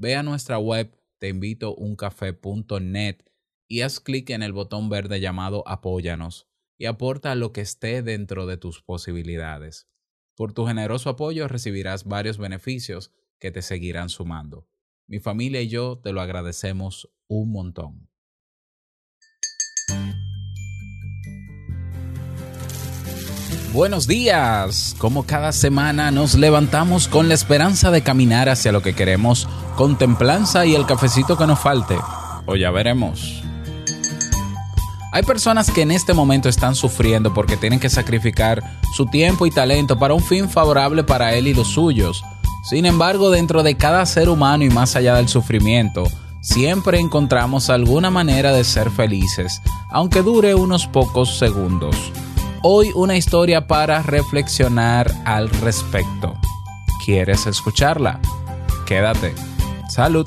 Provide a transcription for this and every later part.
Ve a nuestra web teinvitouncafé.net y haz clic en el botón verde llamado Apóyanos y aporta lo que esté dentro de tus posibilidades. Por tu generoso apoyo recibirás varios beneficios que te seguirán sumando. Mi familia y yo te lo agradecemos un montón. Buenos días. Como cada semana nos levantamos con la esperanza de caminar hacia lo que queremos, con templanza y el cafecito que nos falte. O ya veremos. Hay personas que en este momento están sufriendo porque tienen que sacrificar su tiempo y talento para un fin favorable para él y los suyos. Sin embargo, dentro de cada ser humano y más allá del sufrimiento, siempre encontramos alguna manera de ser felices, aunque dure unos pocos segundos. Hoy una historia para reflexionar al respecto. ¿Quieres escucharla? Quédate. Salud.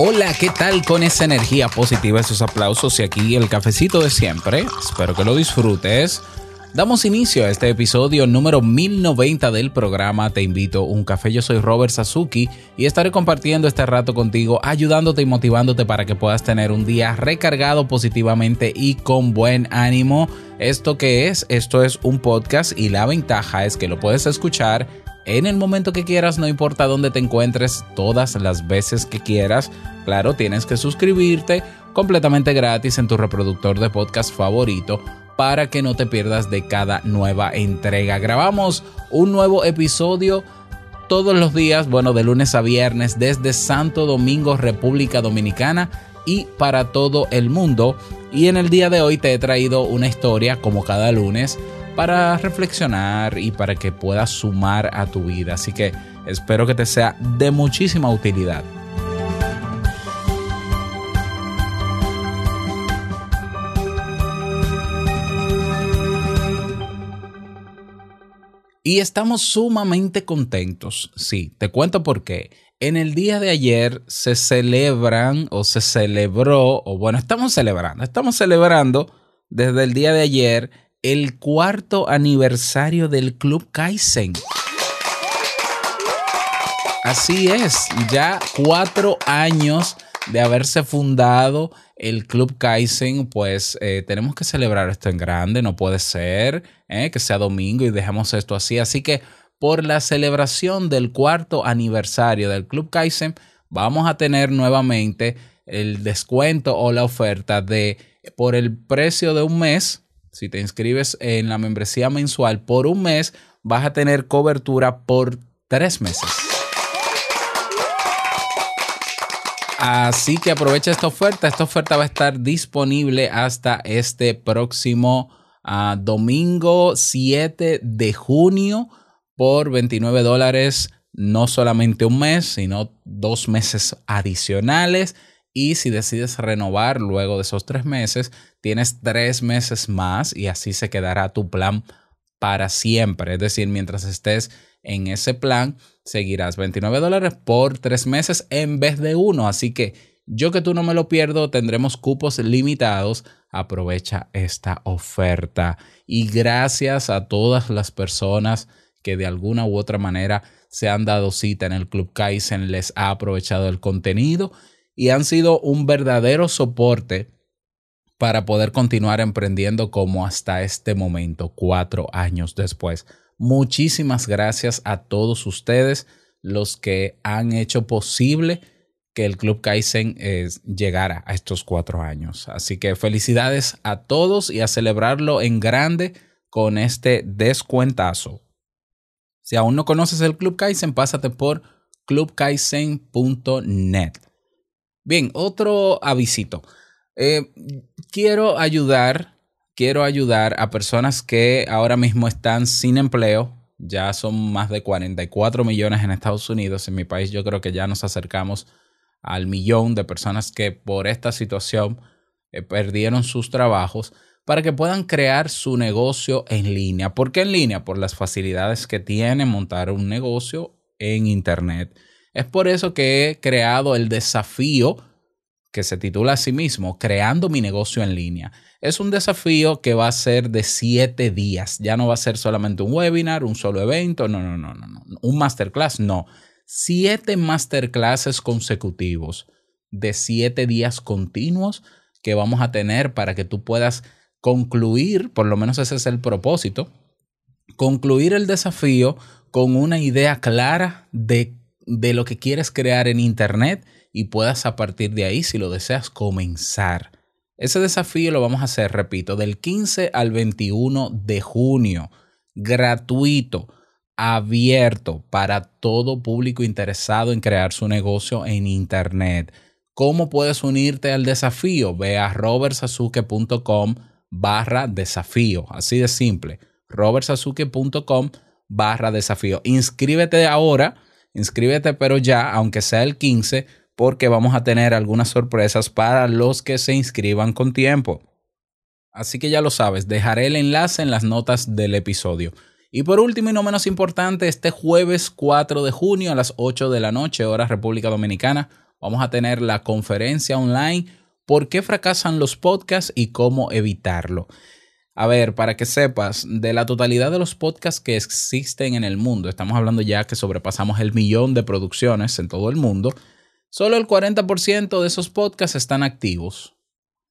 Hola, ¿qué tal con esa energía positiva, esos aplausos y aquí el cafecito de siempre? Espero que lo disfrutes. Damos inicio a este episodio número 1090 del programa Te invito a un café. Yo soy Robert Sasuki y estaré compartiendo este rato contigo, ayudándote y motivándote para que puedas tener un día recargado positivamente y con buen ánimo. ¿Esto qué es? Esto es un podcast y la ventaja es que lo puedes escuchar en el momento que quieras, no importa dónde te encuentres, todas las veces que quieras. Claro, tienes que suscribirte completamente gratis en tu reproductor de podcast favorito para que no te pierdas de cada nueva entrega. Grabamos un nuevo episodio todos los días, bueno, de lunes a viernes, desde Santo Domingo, República Dominicana y para todo el mundo. Y en el día de hoy te he traído una historia, como cada lunes, para reflexionar y para que puedas sumar a tu vida. Así que espero que te sea de muchísima utilidad. Y estamos sumamente contentos. Sí, te cuento por qué. En el día de ayer se celebran o se celebró, o bueno, estamos celebrando, estamos celebrando desde el día de ayer el cuarto aniversario del Club Kaizen. Así es, ya cuatro años de haberse fundado el Club Kaizen, pues eh, tenemos que celebrar esto en grande, no puede ser eh, que sea domingo y dejemos esto así. Así que por la celebración del cuarto aniversario del Club Kaizen, vamos a tener nuevamente el descuento o la oferta de por el precio de un mes, si te inscribes en la membresía mensual por un mes, vas a tener cobertura por tres meses. Así que aprovecha esta oferta. Esta oferta va a estar disponible hasta este próximo uh, domingo 7 de junio por 29 dólares. No solamente un mes, sino dos meses adicionales. Y si decides renovar luego de esos tres meses, tienes tres meses más y así se quedará tu plan para siempre. Es decir, mientras estés en ese plan, seguirás 29 dólares por tres meses en vez de uno. Así que yo que tú no me lo pierdo, tendremos cupos limitados. Aprovecha esta oferta. Y gracias a todas las personas que de alguna u otra manera se han dado cita en el Club Kaizen, les ha aprovechado el contenido y han sido un verdadero soporte para poder continuar emprendiendo como hasta este momento, cuatro años después. Muchísimas gracias a todos ustedes, los que han hecho posible que el Club Kaizen eh, llegara a estos cuatro años. Así que felicidades a todos y a celebrarlo en grande con este descuentazo. Si aún no conoces el Club Kaizen, pásate por clubkaizen.net. Bien, otro avisito. Eh, quiero ayudar, quiero ayudar a personas que ahora mismo están sin empleo. Ya son más de 44 millones en Estados Unidos. En mi país yo creo que ya nos acercamos al millón de personas que por esta situación eh, perdieron sus trabajos para que puedan crear su negocio en línea. ¿Por qué en línea? Por las facilidades que tiene montar un negocio en Internet. Es por eso que he creado el desafío que se titula a sí mismo Creando mi negocio en línea. Es un desafío que va a ser de siete días. Ya no va a ser solamente un webinar, un solo evento, no, no, no, no, no. Un masterclass, no. Siete masterclasses consecutivos de siete días continuos que vamos a tener para que tú puedas concluir, por lo menos ese es el propósito, concluir el desafío con una idea clara de, de lo que quieres crear en Internet y puedas a partir de ahí, si lo deseas, comenzar. Ese desafío lo vamos a hacer, repito, del 15 al 21 de junio, gratuito, abierto para todo público interesado en crear su negocio en Internet. ¿Cómo puedes unirte al desafío? Ve a robertsazuke.com barra desafío. Así de simple. robertsazuke.com barra desafío. Inscríbete ahora, inscríbete pero ya, aunque sea el 15, porque vamos a tener algunas sorpresas para los que se inscriban con tiempo. Así que ya lo sabes, dejaré el enlace en las notas del episodio. Y por último y no menos importante, este jueves 4 de junio a las 8 de la noche, hora República Dominicana, vamos a tener la conferencia online ¿Por qué fracasan los podcasts y cómo evitarlo? A ver, para que sepas, de la totalidad de los podcasts que existen en el mundo, estamos hablando ya que sobrepasamos el millón de producciones en todo el mundo, solo el 40% de esos podcasts están activos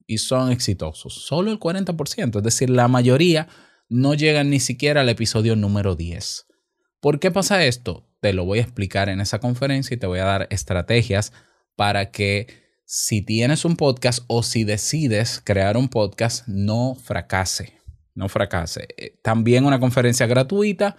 y son exitosos. Solo el 40%, es decir, la mayoría no llegan ni siquiera al episodio número 10. ¿Por qué pasa esto? Te lo voy a explicar en esa conferencia y te voy a dar estrategias para que si tienes un podcast o si decides crear un podcast, no fracase. No fracase. Eh, también una conferencia gratuita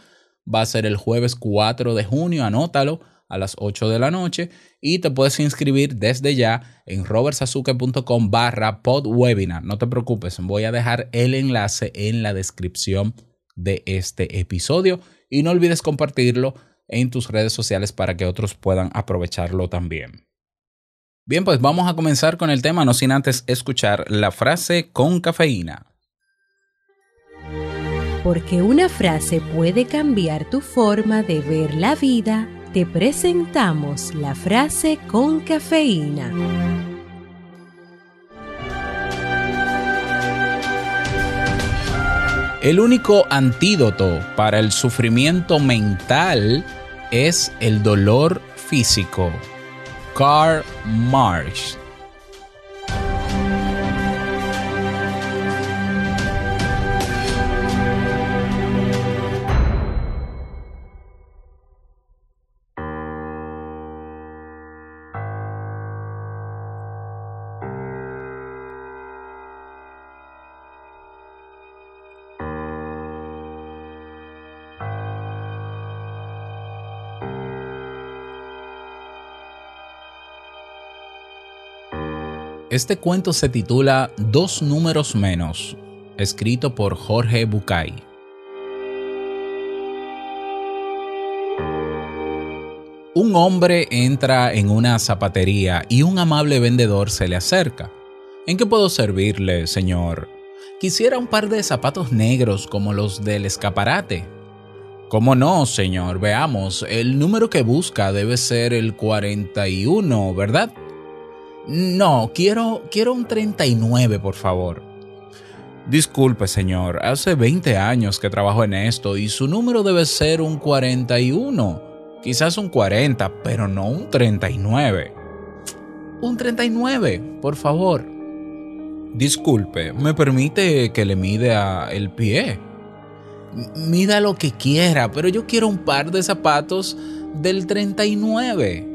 va a ser el jueves 4 de junio, anótalo a las 8 de la noche y te puedes inscribir desde ya en robertsazuke.com barra podwebinar. No te preocupes, voy a dejar el enlace en la descripción de este episodio y no olvides compartirlo en tus redes sociales para que otros puedan aprovecharlo también. Bien, pues vamos a comenzar con el tema, no sin antes escuchar la frase con cafeína. Porque una frase puede cambiar tu forma de ver la vida, te presentamos la frase con cafeína. El único antídoto para el sufrimiento mental es el dolor físico. Karl Marx. Este cuento se titula Dos números menos, escrito por Jorge Bucay. Un hombre entra en una zapatería y un amable vendedor se le acerca. ¿En qué puedo servirle, señor? Quisiera un par de zapatos negros como los del escaparate. ¿Cómo no, señor? Veamos, el número que busca debe ser el 41, ¿verdad? No, quiero, quiero un 39, por favor. Disculpe, señor, hace 20 años que trabajo en esto y su número debe ser un 41. Quizás un 40, pero no un 39. Un 39, por favor. Disculpe, ¿me permite que le mida el pie? Mida lo que quiera, pero yo quiero un par de zapatos del 39.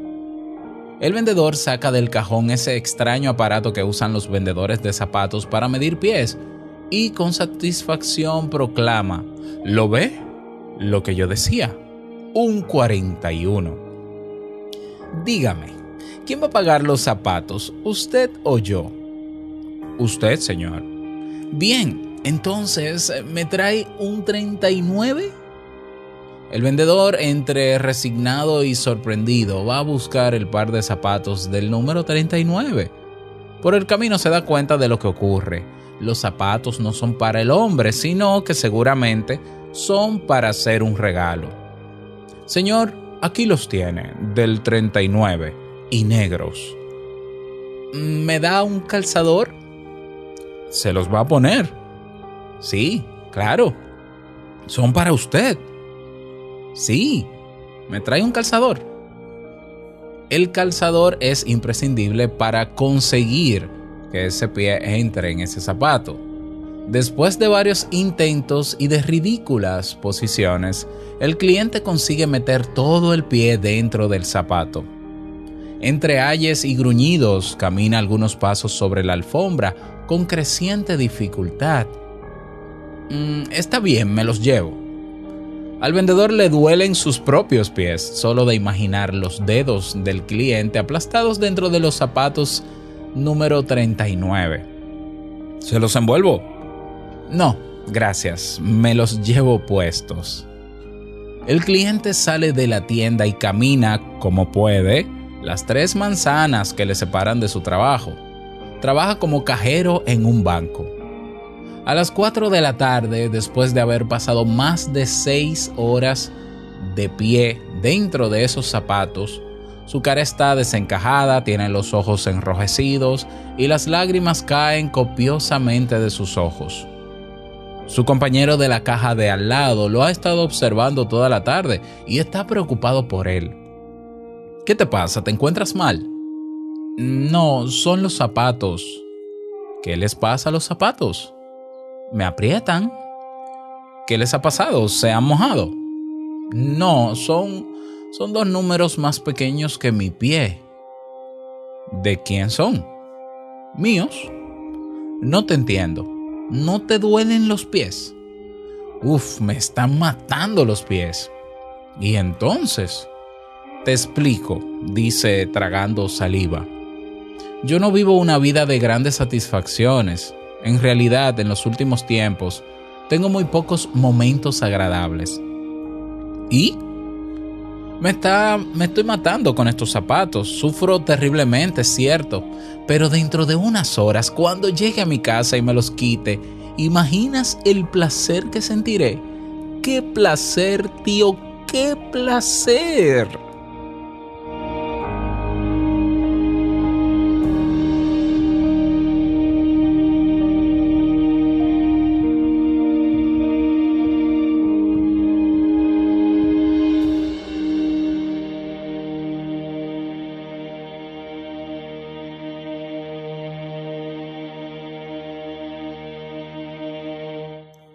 El vendedor saca del cajón ese extraño aparato que usan los vendedores de zapatos para medir pies y con satisfacción proclama, ¿lo ve? Lo que yo decía, un 41. Dígame, ¿quién va a pagar los zapatos, usted o yo? Usted, señor. Bien, entonces, ¿me trae un 39? El vendedor, entre resignado y sorprendido, va a buscar el par de zapatos del número 39. Por el camino se da cuenta de lo que ocurre. Los zapatos no son para el hombre, sino que seguramente son para hacer un regalo. Señor, aquí los tiene, del 39, y negros. ¿Me da un calzador? Se los va a poner. Sí, claro. Son para usted. Sí, me trae un calzador. El calzador es imprescindible para conseguir que ese pie entre en ese zapato. Después de varios intentos y de ridículas posiciones, el cliente consigue meter todo el pie dentro del zapato. Entre ayes y gruñidos camina algunos pasos sobre la alfombra con creciente dificultad. "Mm, está bien, me los llevo. Al vendedor le duelen sus propios pies solo de imaginar los dedos del cliente aplastados dentro de los zapatos número 39. ¿Se los envuelvo? No, gracias, me los llevo puestos. El cliente sale de la tienda y camina, como puede, las tres manzanas que le separan de su trabajo. Trabaja como cajero en un banco. A las 4 de la tarde, después de haber pasado más de 6 horas de pie dentro de esos zapatos, su cara está desencajada, tiene los ojos enrojecidos y las lágrimas caen copiosamente de sus ojos. Su compañero de la caja de al lado lo ha estado observando toda la tarde y está preocupado por él. ¿Qué te pasa? ¿Te encuentras mal? No, son los zapatos. ¿Qué les pasa a los zapatos? Me aprietan. ¿Qué les ha pasado? ¿Se han mojado? No, son, son dos números más pequeños que mi pie. ¿De quién son? Míos. No te entiendo. ¿No te duelen los pies? Uf, me están matando los pies. Y entonces, te explico, dice tragando saliva. Yo no vivo una vida de grandes satisfacciones. En realidad, en los últimos tiempos, tengo muy pocos momentos agradables. ¿Y? Me, está, me estoy matando con estos zapatos. Sufro terriblemente, es cierto. Pero dentro de unas horas, cuando llegue a mi casa y me los quite, ¿imaginas el placer que sentiré? ¡Qué placer, tío! ¡Qué placer!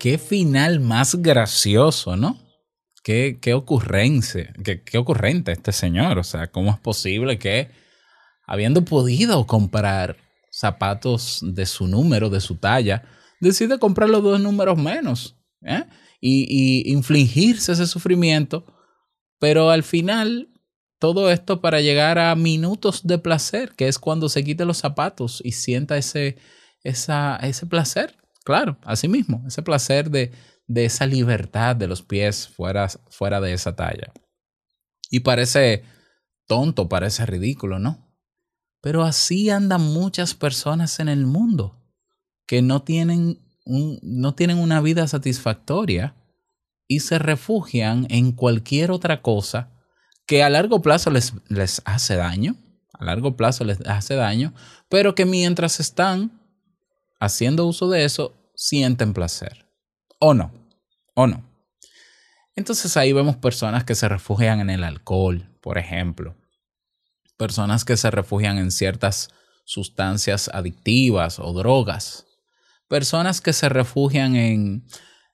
Qué final más gracioso, ¿no? Qué, qué ocurrencia, qué, qué ocurrente este señor. O sea, ¿cómo es posible que, habiendo podido comprar zapatos de su número, de su talla, decide comprar los dos números menos? ¿eh? Y, y infligirse ese sufrimiento, pero al final todo esto para llegar a minutos de placer, que es cuando se quite los zapatos y sienta ese, ese placer. Claro, así mismo, ese placer de, de esa libertad de los pies fuera, fuera de esa talla. Y parece tonto, parece ridículo, ¿no? Pero así andan muchas personas en el mundo que no tienen un- no tienen una vida satisfactoria y se refugian en cualquier otra cosa que a largo plazo les, les hace daño, a largo plazo les hace daño, pero que mientras están haciendo uso de eso, sienten placer. ¿O no? ¿O no? Entonces ahí vemos personas que se refugian en el alcohol, por ejemplo. Personas que se refugian en ciertas sustancias adictivas o drogas. Personas que se refugian en,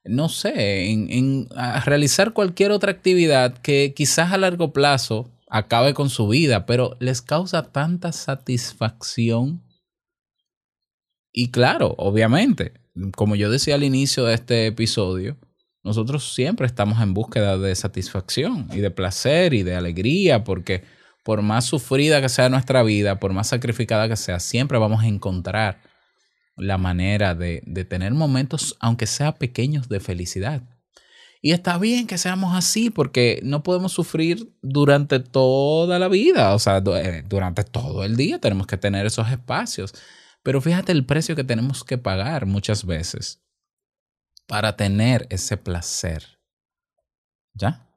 no sé, en, en, realizar cualquier otra actividad que quizás a largo plazo acabe con su vida, pero les causa tanta satisfacción. Y claro, obviamente, como yo decía al inicio de este episodio, nosotros siempre estamos en búsqueda de satisfacción y de placer y de alegría, porque por más sufrida que sea nuestra vida, por más sacrificada que sea, siempre vamos a encontrar la manera de, de tener momentos, aunque sea pequeños, de felicidad. Y está bien que seamos así, porque no podemos sufrir durante toda la vida, o sea, eh, durante todo el día tenemos que tener esos espacios. Pero fíjate el precio que tenemos que pagar muchas veces para tener ese placer. ¿Ya?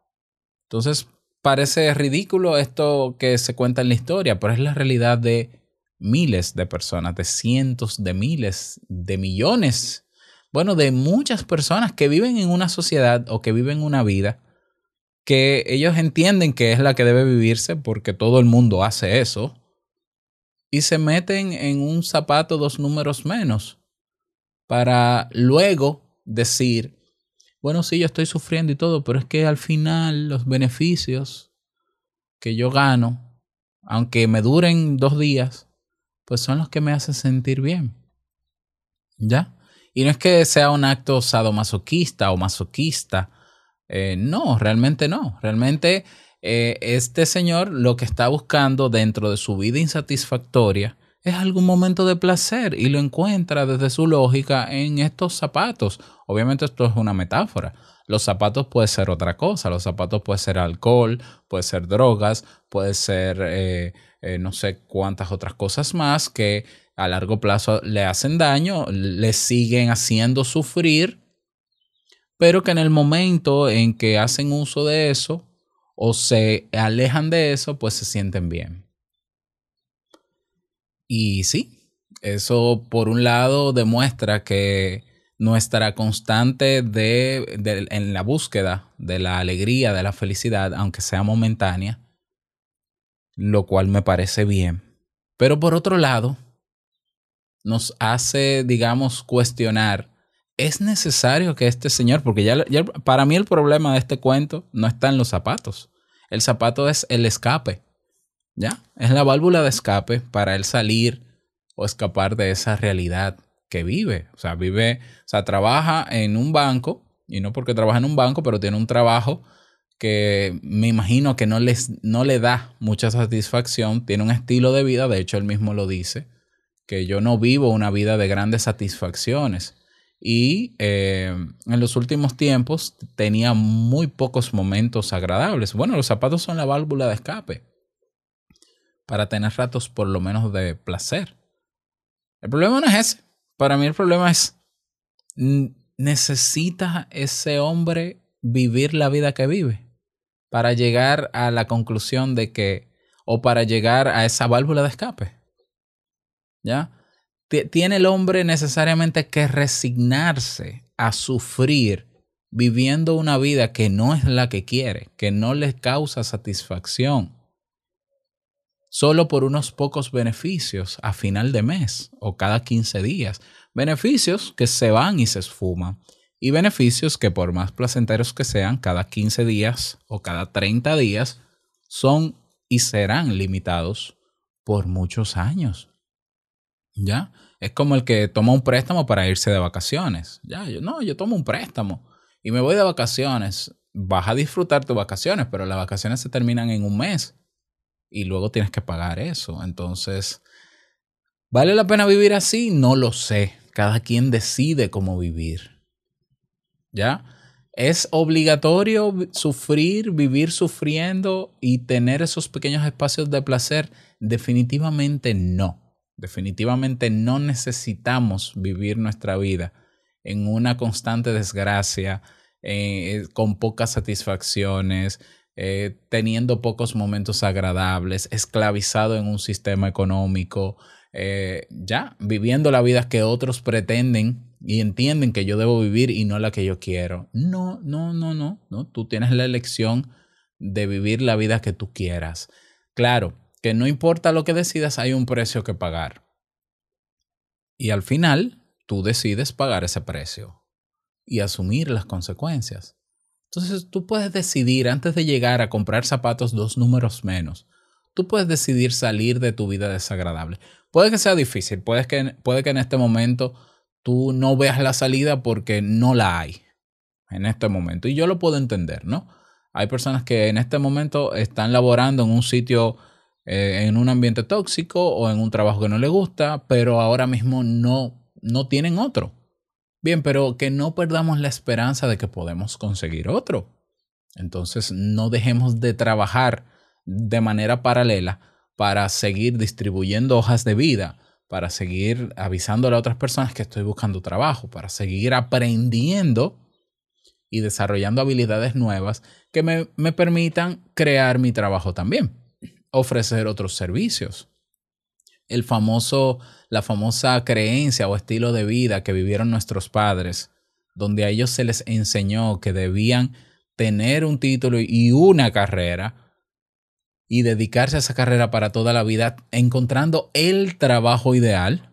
Entonces, parece ridículo esto que se cuenta en la historia, pero es la realidad de miles de personas, de cientos de miles, de millones, bueno, de muchas personas que viven en una sociedad o que viven una vida que ellos entienden que es la que debe vivirse porque todo el mundo hace eso y se meten en un zapato dos números menos para luego decir, bueno, sí, yo estoy sufriendo y todo, pero es que al final los beneficios que yo gano, aunque me duren dos días, pues son los que me hacen sentir bien. ¿Ya? Y no es que sea un acto sadomasoquista o masoquista. eh, no, realmente no. Realmente eh, este señor lo que está buscando dentro de su vida insatisfactoria es algún momento de placer y lo encuentra desde su lógica en estos zapatos. Obviamente esto es una metáfora. Los zapatos puede ser otra cosa. Los zapatos puede ser alcohol, puede ser drogas, puede ser eh, eh, no sé cuántas otras cosas más que a largo plazo le hacen daño, le siguen haciendo sufrir, pero que en el momento en que hacen uso de eso o se alejan de eso, pues se sienten bien. Y sí, eso por un lado demuestra que nuestra constante de, en la búsqueda de la alegría, de la felicidad, aunque sea momentánea, lo cual me parece bien. Pero por otro lado, nos hace, digamos, cuestionar, ¿es necesario que este señor, porque ya, ya para mí el problema de este cuento no está en los zapatos, el zapato es el escape, ¿ya? Es la válvula de escape para él salir o escapar de esa realidad que vive. O sea, vive, o sea, trabaja en un banco, y no porque trabaja en un banco, pero tiene un trabajo que me imagino que no, les, no le da mucha satisfacción, tiene un estilo de vida, de hecho él mismo lo dice, que yo no vivo una vida de grandes satisfacciones. Y eh, en los últimos tiempos tenía muy pocos momentos agradables. Bueno, los zapatos son la válvula de escape para tener ratos por lo menos de placer. El problema no es ese. Para mí el problema es, ¿necesita ese hombre vivir la vida que vive para llegar a la conclusión de que, o para llegar a esa válvula de escape? ¿Ya? Ti- ¿Tiene el hombre necesariamente que resignarse a sufrir viviendo una vida que no es la que quiere, que no le causa satisfacción? solo por unos pocos beneficios a final de mes o cada 15 días. Beneficios que se van y se esfuman. Y beneficios que por más placenteros que sean, cada 15 días o cada 30 días, son y serán limitados por muchos años. ¿Ya? Es como el que toma un préstamo para irse de vacaciones. Ya, yo no, yo tomo un préstamo y me voy de vacaciones. Vas a disfrutar tus vacaciones, pero las vacaciones se terminan en un mes y luego tienes que pagar eso. Entonces, ¿vale la pena vivir así? No lo sé. Cada quien decide cómo vivir. ¿Ya? ¿Es obligatorio sufrir, vivir sufriendo y tener esos pequeños espacios de placer? Definitivamente no. Definitivamente no necesitamos vivir nuestra vida en una constante desgracia, eh, con pocas satisfacciones, eh, teniendo pocos momentos agradables, esclavizado en un sistema económico, eh, ya viviendo la vida que otros pretenden y entienden que yo debo vivir y no la que yo quiero. No, no, no, no, no. Tú tienes la elección de vivir la vida que tú quieras. Claro, que no importa lo que decidas, hay un precio que pagar. Y al final, tú decides pagar ese precio y asumir las consecuencias. Entonces, tú puedes decidir antes de llegar a comprar zapatos dos números menos. Tú puedes decidir salir de tu vida desagradable. Puede que sea difícil, puede que, puede que en este momento tú no veas la salida porque no la hay en este momento. Y yo lo puedo entender, ¿no? Hay personas que en este momento están laborando en un sitio, eh, en un ambiente tóxico o en un trabajo que no les gusta, pero ahora mismo no, no tienen otro. Bien, pero que no perdamos la esperanza de que podemos conseguir otro. Entonces, no dejemos de trabajar de manera paralela para seguir distribuyendo hojas de vida, para seguir avisándole a otras personas que estoy buscando trabajo, para seguir aprendiendo y desarrollando habilidades nuevas que me, me permitan crear mi trabajo también, ofrecer otros servicios. El famoso, la famosa creencia o estilo de vida que vivieron nuestros padres, donde a ellos se les enseñó que debían tener un título y una carrera y dedicarse a esa carrera para toda la vida, encontrando el trabajo ideal.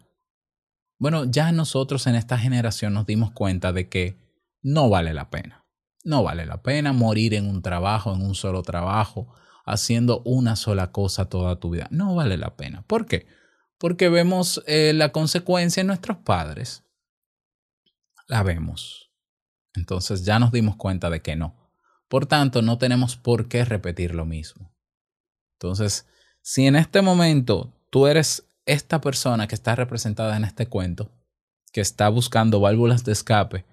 Bueno, ya nosotros en esta generación nos dimos cuenta de que no vale la pena. No vale la pena morir en un trabajo, en un solo trabajo, haciendo una sola cosa toda tu vida. No vale la pena. ¿Por qué? Porque vemos eh, la consecuencia en nuestros padres. La vemos. Entonces ya nos dimos cuenta de que no. Por tanto, no tenemos por qué repetir lo mismo. Entonces, si en este momento tú eres esta persona que está representada en este cuento, que está buscando válvulas de escape,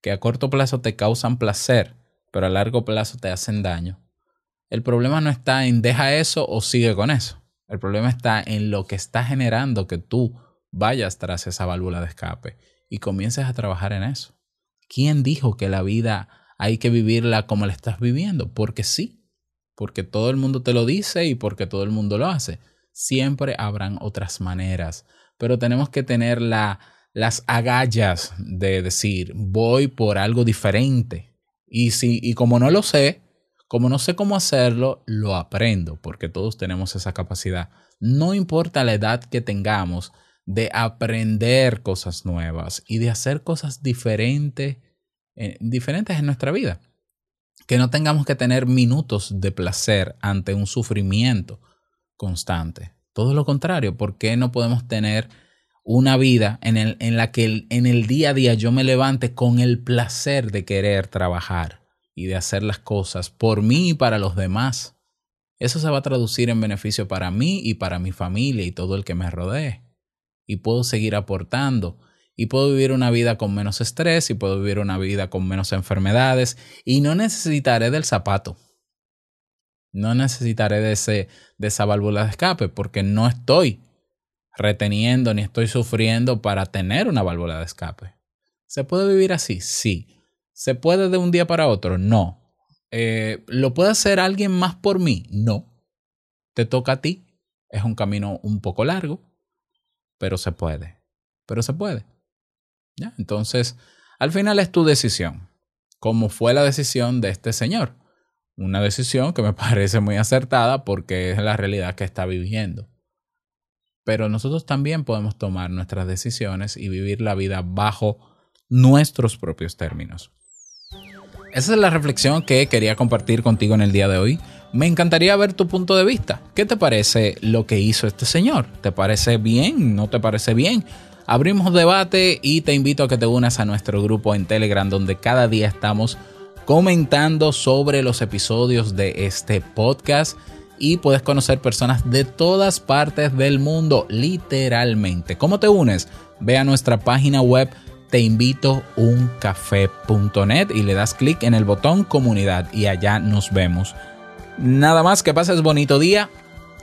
que a corto plazo te causan placer, pero a largo plazo te hacen daño, el problema no está en deja eso o sigue con eso. El problema está en lo que está generando que tú vayas tras esa válvula de escape y comiences a trabajar en eso. ¿Quién dijo que la vida hay que vivirla como la estás viviendo? Porque sí porque todo el mundo te lo dice y porque todo el mundo lo hace. Siempre habrán otras maneras, pero tenemos que tener la, las agallas de decir, voy por algo diferente. Y, si, y como no lo sé, como no sé cómo hacerlo, lo aprendo, porque todos tenemos esa capacidad. No importa la edad que tengamos de aprender cosas nuevas y de hacer cosas diferentes, eh, diferentes en nuestra vida que no tengamos que tener minutos de placer ante un sufrimiento constante. Todo lo contrario, ¿por qué no podemos tener una vida en, la que en el día a día yo me levante con el placer de querer trabajar y de hacer las cosas por mí y para los demás? Eso se va a traducir en beneficio para mí y para mi familia y todo el que me rodee. Y puedo seguir aportando y puedo vivir una vida con menos estrés y puedo vivir una vida con menos enfermedades y no necesitaré del zapato. No necesitaré de, ese, de esa válvula de escape porque no estoy reteniendo ni estoy sufriendo para tener una válvula de escape. ¿Se puede vivir así? Sí. ¿Se puede de un día para otro? No. Eh, ¿Lo puede hacer alguien más por mí? No. Te toca a ti. Es un camino un poco largo, pero se puede. Pero se puede. Entonces, al final es tu decisión, como fue la decisión de este señor. Una decisión que me parece muy acertada porque es la realidad que está viviendo. Pero nosotros también podemos tomar nuestras decisiones y vivir la vida bajo nuestros propios términos. Esa es la reflexión que quería compartir contigo en el día de hoy. Me encantaría ver tu punto de vista. ¿Qué te parece lo que hizo este señor? ¿Te parece bien? ¿No te parece bien? abrimos debate y te invito a que te unas a nuestro grupo en Telegram donde cada día estamos comentando sobre los episodios de este podcast y puedes conocer personas de todas partes del mundo, literalmente. ¿Cómo te unes? Ve a nuestra página web teinvitouncafé.net y le das clic en el botón comunidad y allá nos vemos. Nada más que pases bonito día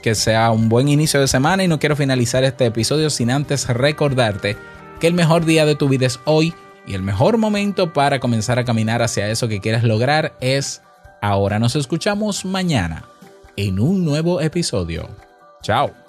que sea un buen inicio de semana y no quiero finalizar este episodio sin antes recordarte que el mejor día de tu vida es hoy Y el mejor momento para comenzar a caminar hacia eso que quieras lograr es ahora. Nos escuchamos mañana en un nuevo episodio. Chao.